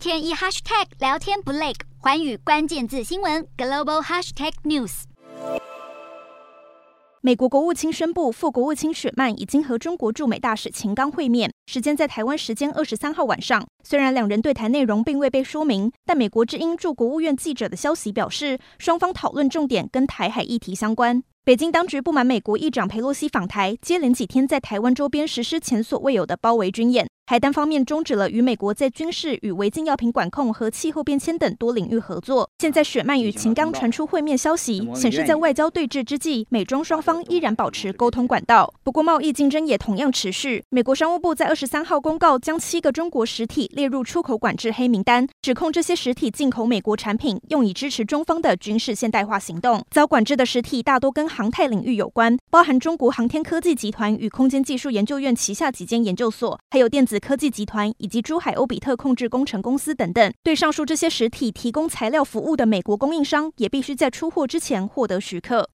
天一 hashtag 聊天不累，寰宇关键字新闻 global hashtag news。美国国务卿宣布，副国务卿雪曼已经和中国驻美大使秦刚会面，时间在台湾时间二十三号晚上。虽然两人对谈内容并未被说明，但美国之音驻国务院记者的消息表示，双方讨论重点跟台海议题相关。北京当局不满美国议长佩洛西访台，接连几天在台湾周边实施前所未有的包围军演，还单方面终止了与美国在军事与违禁药品管控和气候变迁等多领域合作。现在雪曼与秦刚传出会面消息，显示在外交对峙之际，美中双方依然保持沟通管道。不过贸易竞争也同样持续。美国商务部在二十三号公告，将七个中国实体列入出口管制黑名单，指控这些实体进口美国产品，用以支持中方的军事现代化行动。遭管制的实体大多跟航太领域有关，包含中国航天科技集团与空间技术研究院旗下几间研究所，还有电子科技集团以及珠海欧比特控制工程公司等等。对上述这些实体提供材料服务的美国供应商，也必须在出货之前获得许可。